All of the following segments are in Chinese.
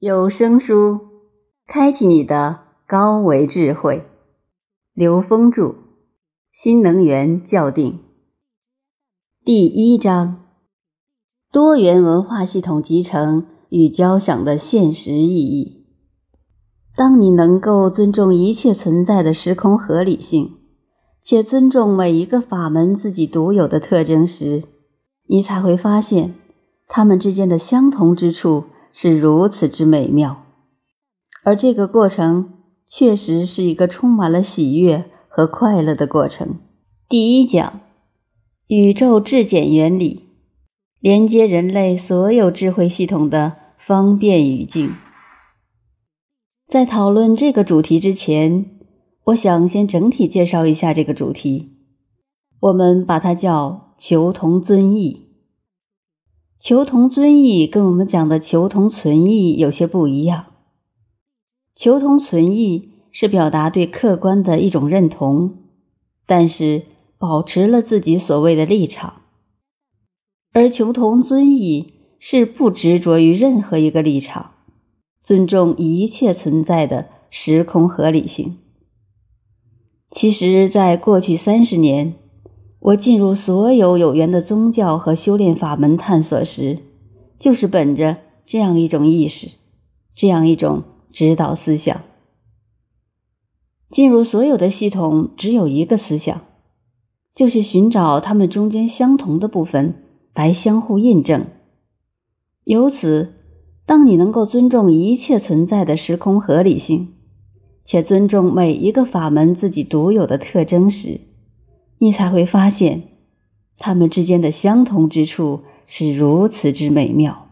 有声书，开启你的高维智慧。刘峰著《新能源校定》第一章：多元文化系统集成与交响的现实意义。当你能够尊重一切存在的时空合理性，且尊重每一个法门自己独有的特征时，你才会发现它们之间的相同之处是如此之美妙。而这个过程确实是一个充满了喜悦和快乐的过程。第一讲：宇宙质简原理，连接人类所有智慧系统的方便语境。在讨论这个主题之前，我想先整体介绍一下这个主题。我们把它叫“求同尊异”。求同尊异跟我们讲的求同存异有些不一样。求同存异是表达对客观的一种认同，但是保持了自己所谓的立场；而求同尊异是不执着于任何一个立场。尊重一切存在的时空合理性。其实，在过去三十年，我进入所有有缘的宗教和修炼法门探索时，就是本着这样一种意识，这样一种指导思想。进入所有的系统，只有一个思想，就是寻找它们中间相同的部分来相互印证，由此。当你能够尊重一切存在的时空合理性，且尊重每一个法门自己独有的特征时，你才会发现，它们之间的相同之处是如此之美妙。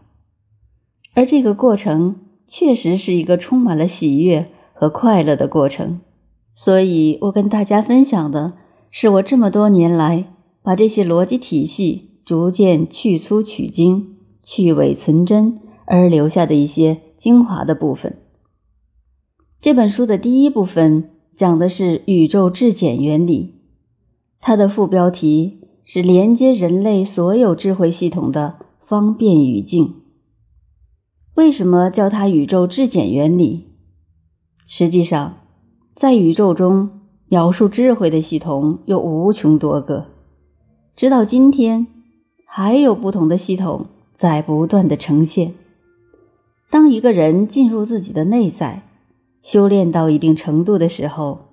而这个过程确实是一个充满了喜悦和快乐的过程。所以我跟大家分享的是我这么多年来把这些逻辑体系逐渐去粗取精、去伪存真。而留下的一些精华的部分。这本书的第一部分讲的是宇宙质简原理，它的副标题是连接人类所有智慧系统的方便语境。为什么叫它宇宙质检原理？实际上，在宇宙中描述智慧的系统有无穷多个，直到今天，还有不同的系统在不断的呈现。当一个人进入自己的内在，修炼到一定程度的时候，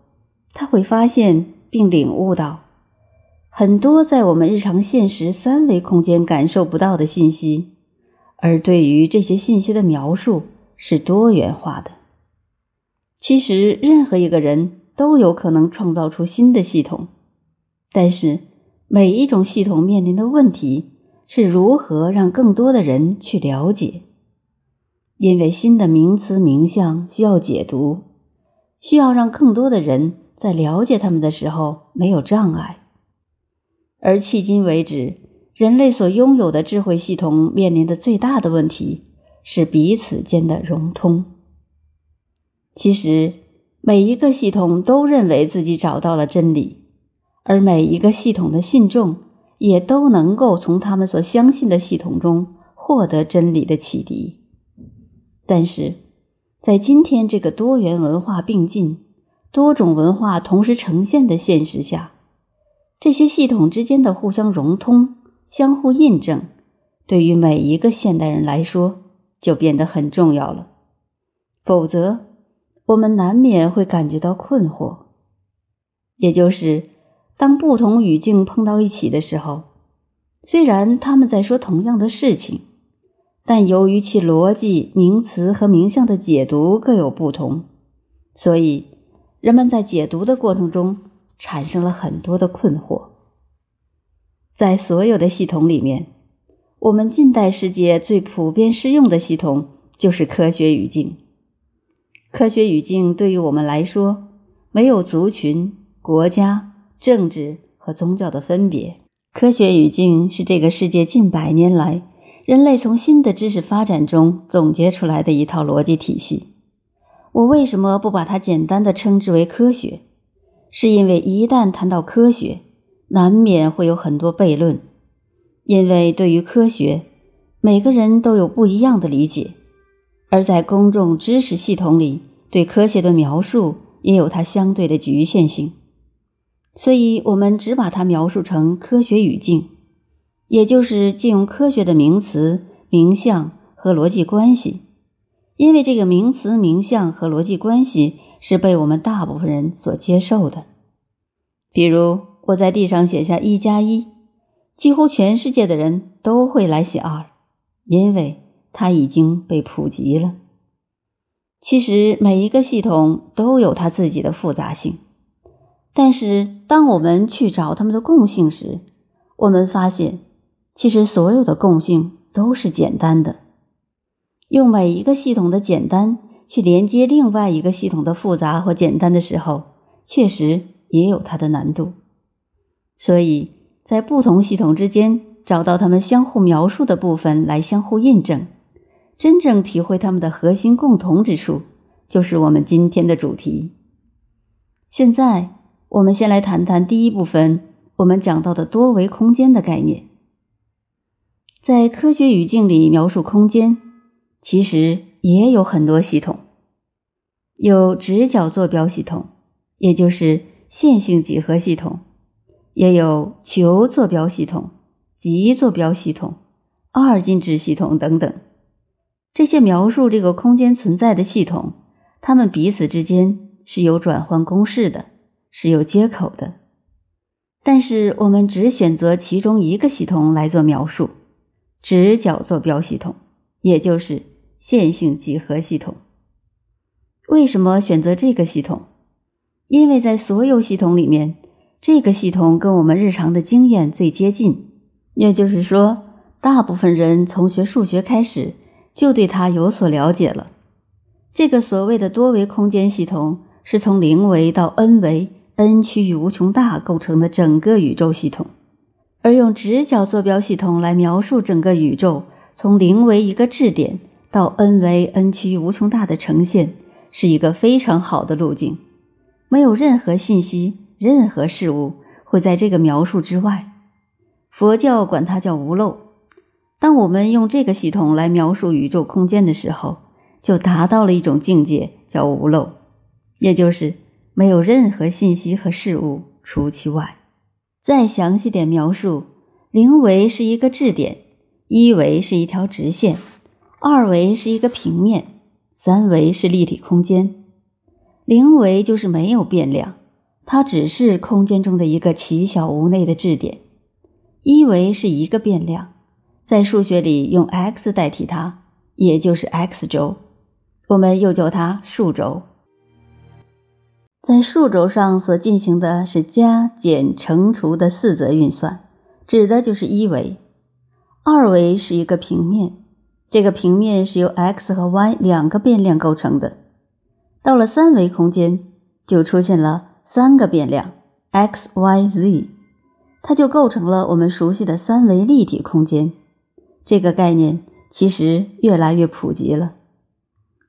他会发现并领悟到很多在我们日常现实三维空间感受不到的信息，而对于这些信息的描述是多元化的。其实，任何一个人都有可能创造出新的系统，但是每一种系统面临的问题是如何让更多的人去了解。因为新的名词名相需要解读，需要让更多的人在了解他们的时候没有障碍。而迄今为止，人类所拥有的智慧系统面临的最大的问题是彼此间的融通。其实，每一个系统都认为自己找到了真理，而每一个系统的信众也都能够从他们所相信的系统中获得真理的启迪。但是，在今天这个多元文化并进、多种文化同时呈现的现实下，这些系统之间的互相融通、相互印证，对于每一个现代人来说就变得很重要了。否则，我们难免会感觉到困惑。也就是，当不同语境碰到一起的时候，虽然他们在说同样的事情。但由于其逻辑、名词和名相的解读各有不同，所以人们在解读的过程中产生了很多的困惑。在所有的系统里面，我们近代世界最普遍适用的系统就是科学语境。科学语境对于我们来说，没有族群、国家、政治和宗教的分别。科学语境是这个世界近百年来。人类从新的知识发展中总结出来的一套逻辑体系，我为什么不把它简单的称之为科学？是因为一旦谈到科学，难免会有很多悖论。因为对于科学，每个人都有不一样的理解，而在公众知识系统里，对科学的描述也有它相对的局限性，所以我们只把它描述成科学语境，也就是借用科学的名词、名相和逻辑关系。因为这个名词、名相和逻辑关系是被我们大部分人所接受的。比如，我在地上写下一加一，几乎全世界的人都会来写二，因为它已经被普及了。其实，每一个系统都有它自己的复杂性，但是当我们去找它们的共性时，我们发现，其实所有的共性都是简单的。用每一个系统的简单去连接另外一个系统的复杂或简单的时候，确实也有它的难度。所以在不同系统之间找到它们相互描述的部分来相互印证，真正体会它们的核心共同之处，就是我们今天的主题。现在我们先来谈谈第一部分我们讲到的多维空间的概念，在科学语境里描述空间。其实也有很多系统，有直角坐标系统，也就是线性几何系统；也有球坐标系统、极坐标系统、二进制系统等等。这些描述这个空间存在的系统，它们彼此之间是有转换公式的，是有接口的。但是我们只选择其中一个系统来做描述——直角坐标系统，也就是。线性几何系统为什么选择这个系统？因为在所有系统里面，这个系统跟我们日常的经验最接近。也就是说，大部分人从学数学开始就对它有所了解了。这个所谓的多维空间系统是从零维到 n 维，n 趋于无穷大构成的整个宇宙系统。而用直角坐标系统来描述整个宇宙，从零维一个质点。到 n 为 n 趋于无穷大的呈现是一个非常好的路径，没有任何信息、任何事物会在这个描述之外。佛教管它叫无漏。当我们用这个系统来描述宇宙空间的时候，就达到了一种境界，叫无漏，也就是没有任何信息和事物除其外。再详细点描述，零维是一个质点，一维是一条直线。二维是一个平面，三维是立体空间，零维就是没有变量，它只是空间中的一个奇小无内的质点。一维是一个变量，在数学里用 x 代替它，也就是 x 轴，我们又叫它数轴。在数轴上所进行的是加减乘除的四则运算，指的就是一维。二维是一个平面。这个平面是由 x 和 y 两个变量构成的。到了三维空间，就出现了三个变量 x、y、z，它就构成了我们熟悉的三维立体空间。这个概念其实越来越普及了。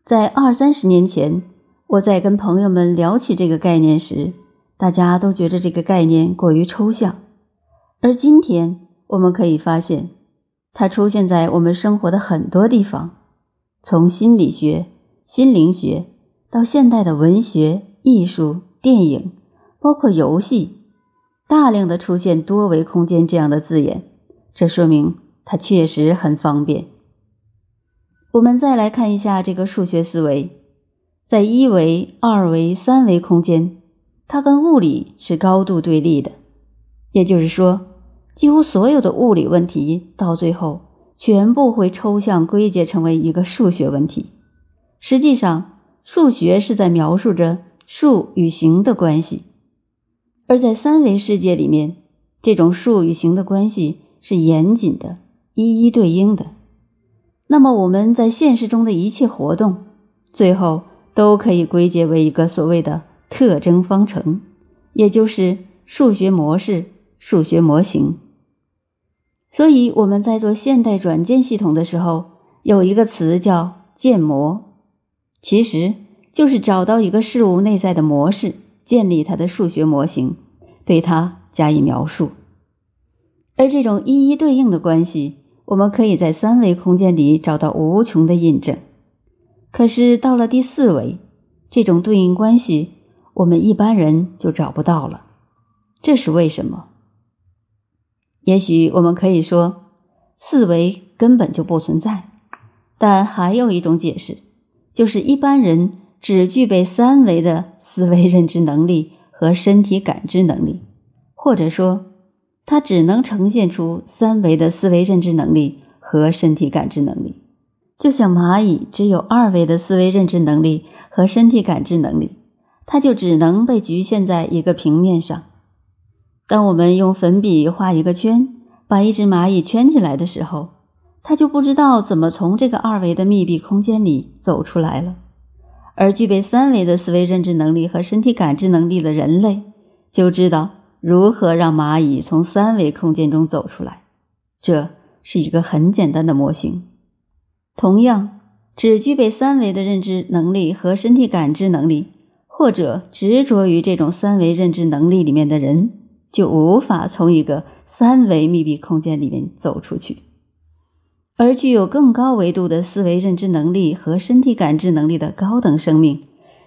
在二三十年前，我在跟朋友们聊起这个概念时，大家都觉得这个概念过于抽象。而今天，我们可以发现。它出现在我们生活的很多地方，从心理学、心灵学到现代的文学、艺术、电影，包括游戏，大量的出现多维空间这样的字眼，这说明它确实很方便。我们再来看一下这个数学思维，在一维、二维、三维空间，它跟物理是高度对立的，也就是说。几乎所有的物理问题到最后全部会抽象归结成为一个数学问题。实际上，数学是在描述着数与形的关系，而在三维世界里面，这种数与形的关系是严谨的、一一对应的。那么，我们在现实中的一切活动，最后都可以归结为一个所谓的特征方程，也就是数学模式、数学模型。所以我们在做现代软件系统的时候，有一个词叫建模，其实就是找到一个事物内在的模式，建立它的数学模型，对它加以描述。而这种一一对应的关系，我们可以在三维空间里找到无穷的印证。可是到了第四维，这种对应关系，我们一般人就找不到了。这是为什么？也许我们可以说，四维根本就不存在。但还有一种解释，就是一般人只具备三维的思维认知能力和身体感知能力，或者说，他只能呈现出三维的思维认知能力和身体感知能力。就像蚂蚁只有二维的思维认知能力和身体感知能力，它就只能被局限在一个平面上。当我们用粉笔画一个圈，把一只蚂蚁圈起来的时候，它就不知道怎么从这个二维的密闭空间里走出来了。而具备三维的思维认知能力和身体感知能力的人类，就知道如何让蚂蚁从三维空间中走出来。这是一个很简单的模型。同样，只具备三维的认知能力和身体感知能力，或者执着于这种三维认知能力里面的人，就无法从一个三维密闭空间里面走出去。而具有更高维度的思维认知能力和身体感知能力的高等生命，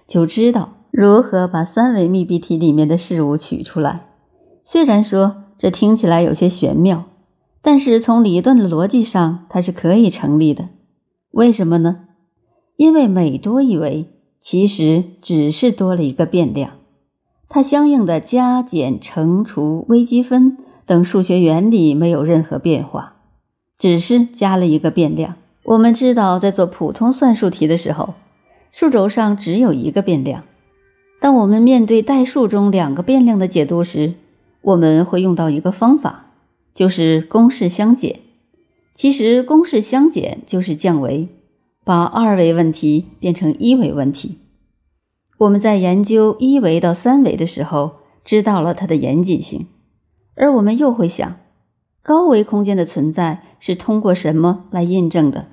就知道如何把三维密闭体里面的事物取出来。虽然说这听起来有些玄妙，但是从理论的逻辑上，它是可以成立的。为什么呢？因为每多一维，其实只是多了一个变量，它相应的加减乘除微积分等数学原理没有任何变化，只是加了一个变量。我们知道，在做普通算术题的时候，数轴上只有一个变量。当我们面对代数中两个变量的解读时，我们会用到一个方法，就是公式相减。其实公式相减就是降维，把二维问题变成一维问题。我们在研究一维到三维的时候，知道了它的严谨性，而我们又会想，高维空间的存在是通过什么来印证的？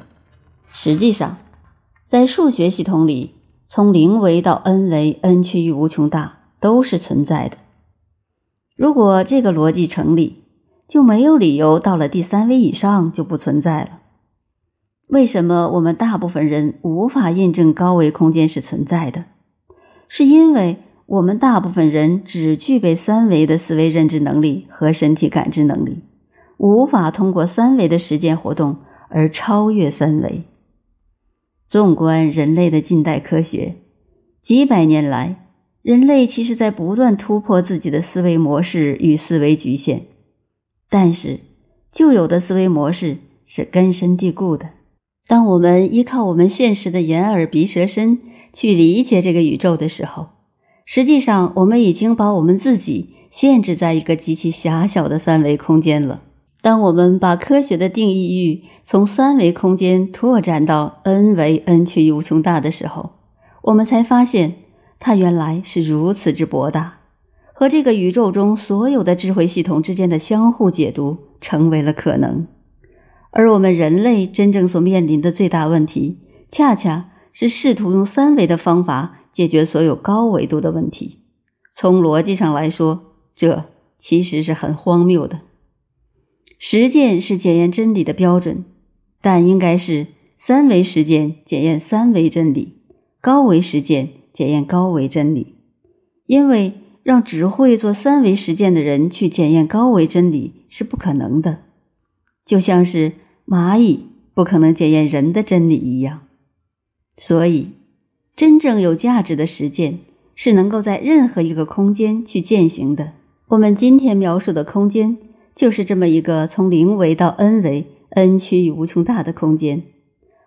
实际上，在数学系统里，从零维到 n 维，n 趋于无穷大都是存在的。如果这个逻辑成立。就没有理由到了第三维以上就不存在了。为什么我们大部分人无法印证高维空间是存在的？是因为我们大部分人只具备三维的思维认知能力和身体感知能力，无法通过三维的实践活动而超越三维。纵观人类的近代科学，几百年来，人类其实在不断突破自己的思维模式与思维局限。但是，旧有的思维模式是根深蒂固的。当我们依靠我们现实的眼耳鼻舌身去理解这个宇宙的时候，实际上我们已经把我们自己限制在一个极其狭小的三维空间了。当我们把科学的定义域从三维空间拓展到 n 维 n 趋于无穷大的时候，我们才发现它原来是如此之博大。和这个宇宙中所有的智慧系统之间的相互解读成为了可能，而我们人类真正所面临的最大问题，恰恰是试图用三维的方法解决所有高维度的问题。从逻辑上来说，这其实是很荒谬的。实践是检验真理的标准，但应该是三维实践检验三维真理，高维实践检验高维真理，因为。让只会做三维实践的人去检验高维真理是不可能的，就像是蚂蚁不可能检验人的真理一样。所以，真正有价值的实践是能够在任何一个空间去践行的。我们今天描述的空间就是这么一个从零维到 n 维，n 趋于无穷大的空间，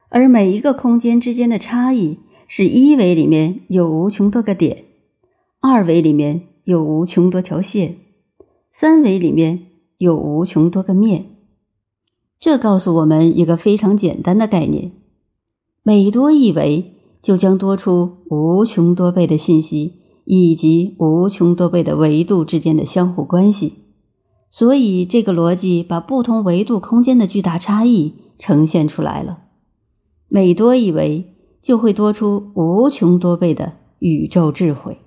而每一个空间之间的差异是一维里面有无穷多个点，二维里面。有无穷多条线，三维里面有无穷多个面。这告诉我们一个非常简单的概念：每多一维，就将多出无穷多倍的信息，以及无穷多倍的维度之间的相互关系。所以，这个逻辑把不同维度空间的巨大差异呈现出来了。每多一维，就会多出无穷多倍的宇宙智慧。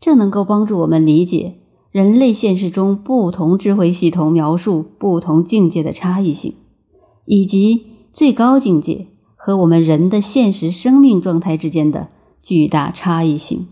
这能够帮助我们理解人类现实中不同智慧系统描述不同境界的差异性，以及最高境界和我们人的现实生命状态之间的巨大差异性。